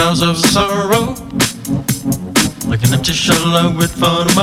Clouds of sorrow, like an empty shell with fun of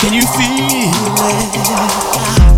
Can you feel